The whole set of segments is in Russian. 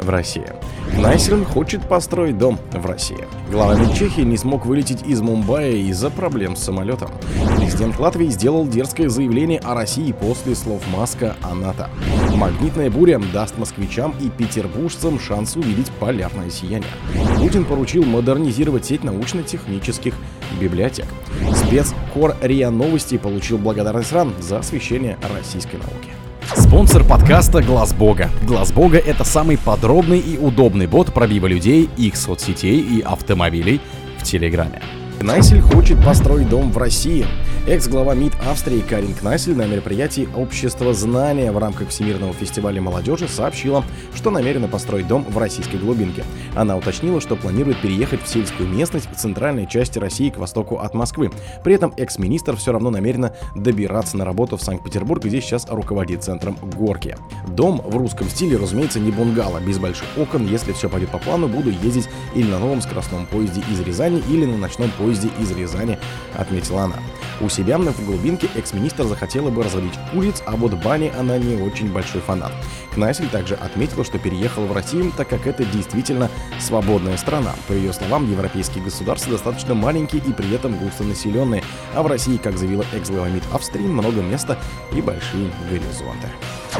в России. Найсерн хочет построить дом в России. Глава Чехии не смог вылететь из Мумбаи из-за проблем с самолетом. Президент Латвии сделал дерзкое заявление о России после слов Маска о НАТО. Магнитная буря даст москвичам и петербуржцам шанс увидеть полярное сияние. Путин поручил модернизировать сеть научно-технических библиотек. Спецкор РИА Новости получил благодарность РАН за освещение российской науки. Спонсор подкаста Глаз Бога. Глаз Бога это самый подробный и удобный бот пробива людей, их соцсетей и автомобилей в Телеграме. Найсель хочет построить дом в России. Экс-глава МИД Австрии Карин Кнайсель на мероприятии Общества знания в рамках Всемирного фестиваля молодежи сообщила, что намерена построить дом в российской глубинке. Она уточнила, что планирует переехать в сельскую местность в центральной части России к востоку от Москвы. При этом экс-министр все равно намерена добираться на работу в Санкт-Петербург, где сейчас руководит центром Горки. Дом в русском стиле, разумеется, не бунгало, без больших окон. Если все пойдет по плану, буду ездить или на новом скоростном поезде из Рязани, или на ночном поезде из Рязани, отметила она. У себя в глубинке экс-министр захотела бы разводить куриц, а вот бани она не очень большой фанат. Кнайсель также отметила, что переехала в Россию, так как это действительно свободная страна. По ее словам, европейские государства достаточно маленькие и при этом густонаселенные, а в России, как заявила экс-глава МИД Австрии, много места и большие горизонты.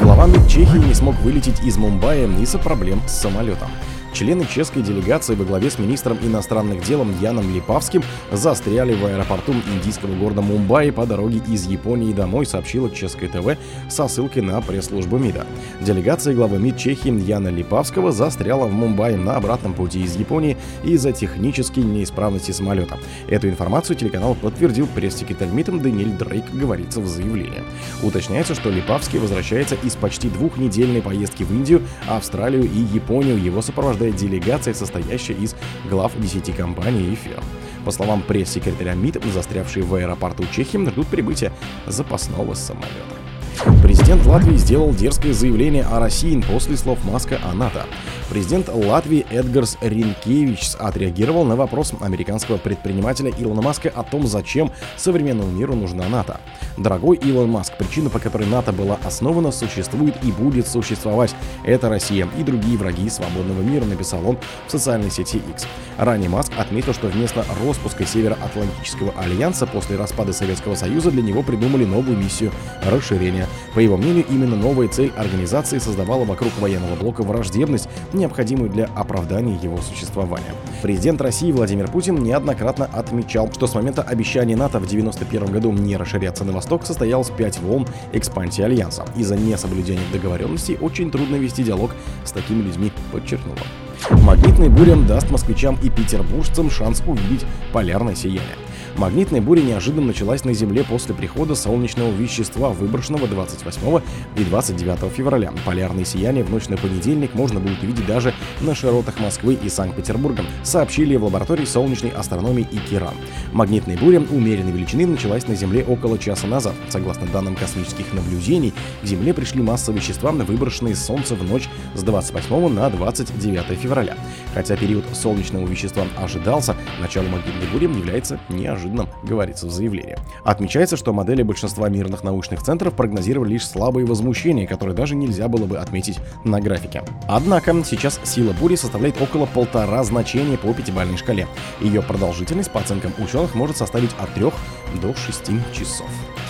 Глава МИД Чехии не смог вылететь из Мумбаи из-за проблем с самолетом. Члены чешской делегации во главе с министром иностранных дел Яном Липавским застряли в аэропорту индийского города Мумбаи по дороге из Японии домой, сообщила чешское ТВ со ссылкой на пресс-службу МИДа. Делегация главы МИД Чехии Яна Липавского застряла в Мумбаи на обратном пути из Японии из-за технической неисправности самолета. Эту информацию телеканал подтвердил пресс-секретарь МИДа Даниэль Дрейк, говорится в заявлении. Уточняется, что Липавский возвращается из почти двухнедельной поездки в Индию, Австралию и Японию. Его сопровождает каждая делегация, состоящая из глав 10 компаний и фирм. По словам пресс-секретаря МИД, застрявшие в аэропорту Чехии ждут прибытия запасного самолета. Президент Латвии сделал дерзкое заявление о России после слов Маска о НАТО. Президент Латвии Эдгарс Ринкевич отреагировал на вопрос американского предпринимателя Илона Маска о том, зачем современному миру нужна НАТО. Дорогой Илон Маск, причина, по которой НАТО была основана, существует и будет существовать. Это Россия и другие враги свободного мира, написал он в социальной сети X. Ранее Маск отметил, что вместо распуска Североатлантического альянса после распада Советского Союза для него придумали новую миссию расширения. По его мнению, именно новая цель организации создавала вокруг военного блока враждебность, необходимую для оправдания его существования. Президент России Владимир Путин неоднократно отмечал, что с момента обещания НАТО в 1991 году не расширяться на восток состоялось пять волн экспансии Альянса. Из-за несоблюдения договоренностей очень трудно вести диалог с такими людьми, подчеркнул. Магнитный буря даст москвичам и петербуржцам шанс увидеть полярное сияние. Магнитная буря неожиданно началась на Земле после прихода солнечного вещества, выброшенного 28 и 29 февраля. Полярные сияния в ночь на понедельник можно будет увидеть даже на широтах Москвы и Санкт-Петербурга, сообщили в лаборатории солнечной астрономии ИКИРАН. Магнитная буря умеренной величины началась на Земле около часа назад. Согласно данным космических наблюдений, к Земле пришли масса вещества, выброшенные с Солнца в ночь с 28 на 29 февраля. Хотя период солнечного вещества ожидался, начало магнитной бури является неожиданным неожиданным, говорится в заявлении. Отмечается, что модели большинства мирных научных центров прогнозировали лишь слабые возмущения, которые даже нельзя было бы отметить на графике. Однако сейчас сила бури составляет около полтора значения по пятибалльной шкале. Ее продолжительность, по оценкам ученых, может составить от 3 до 6 часов.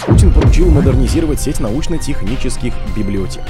Путин поручил модернизировать сеть научно-технических библиотек.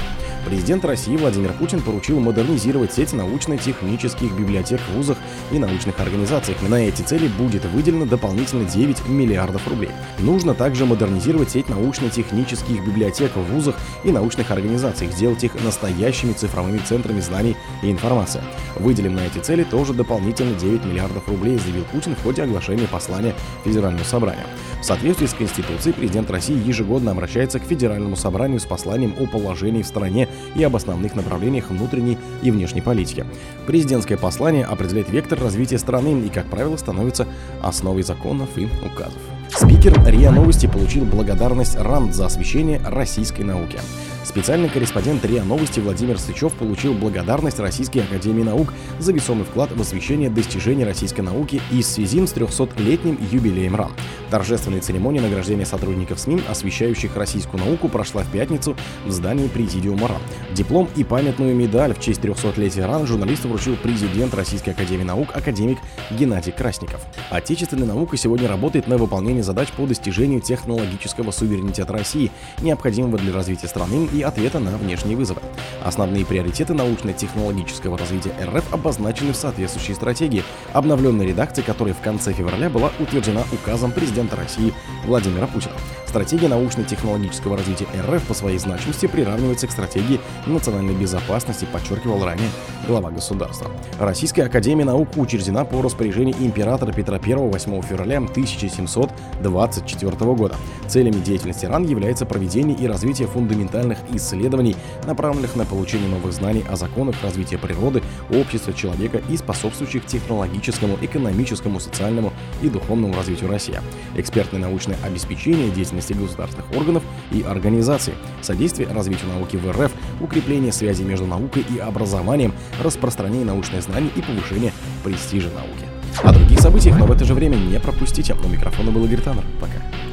Президент России Владимир Путин поручил модернизировать сеть научно-технических библиотек в вузах и научных организациях. На эти цели будет выделено дополнительно 9 миллиардов рублей. Нужно также модернизировать сеть научно-технических библиотек в вузах и научных организациях, сделать их настоящими цифровыми центрами знаний и информации. Выделим на эти цели тоже дополнительно 9 миллиардов рублей, заявил Путин в ходе оглашения послания Федерального собрания. В соответствии с Конституцией президент России ежегодно обращается к Федеральному собранию с посланием о положении в стране и об основных направлениях внутренней и внешней политики. Президентское послание определяет вектор развития страны и, как правило, становится основой законов и o Caso. Спикер РИА Новости получил благодарность РАНД за освещение российской науки. Специальный корреспондент РИА Новости Владимир Сычев получил благодарность Российской Академии Наук за весомый вклад в освещение достижений российской науки и в связи с 300-летним юбилеем РАН. Торжественная церемония награждения сотрудников СМИ, освещающих российскую науку, прошла в пятницу в здании Президиума РАН. Диплом и памятную медаль в честь 300-летия РАН журналисту вручил президент Российской Академии Наук академик Геннадий Красников. Отечественная наука сегодня работает на выполнение задач по достижению технологического суверенитета России, необходимого для развития страны и ответа на внешние вызовы. Основные приоритеты научно-технологического развития РФ обозначены в соответствующей стратегии, обновленной редакции которой в конце февраля была утверждена указом президента России Владимира Путина. Стратегия научно-технологического развития РФ по своей значимости приравнивается к стратегии национальной безопасности, подчеркивал ранее глава государства. Российская академия наук учреждена по распоряжению императора Петра I 8 февраля 1724 года. Целями деятельности РАН является проведение и развитие фундаментальных исследований, направленных на получение новых знаний о законах развития природы, общества, человека и способствующих технологическому, экономическому, социальному и духовному развитию России. Экспертное научное обеспечение деятельности деятельности государственных органов и организаций, содействие развитию науки в РФ, укрепление связи между наукой и образованием, распространение научных знаний и повышение престижа науки. О других событиях, но в это же время не пропустите. У микрофона был Игорь Таннер. Пока.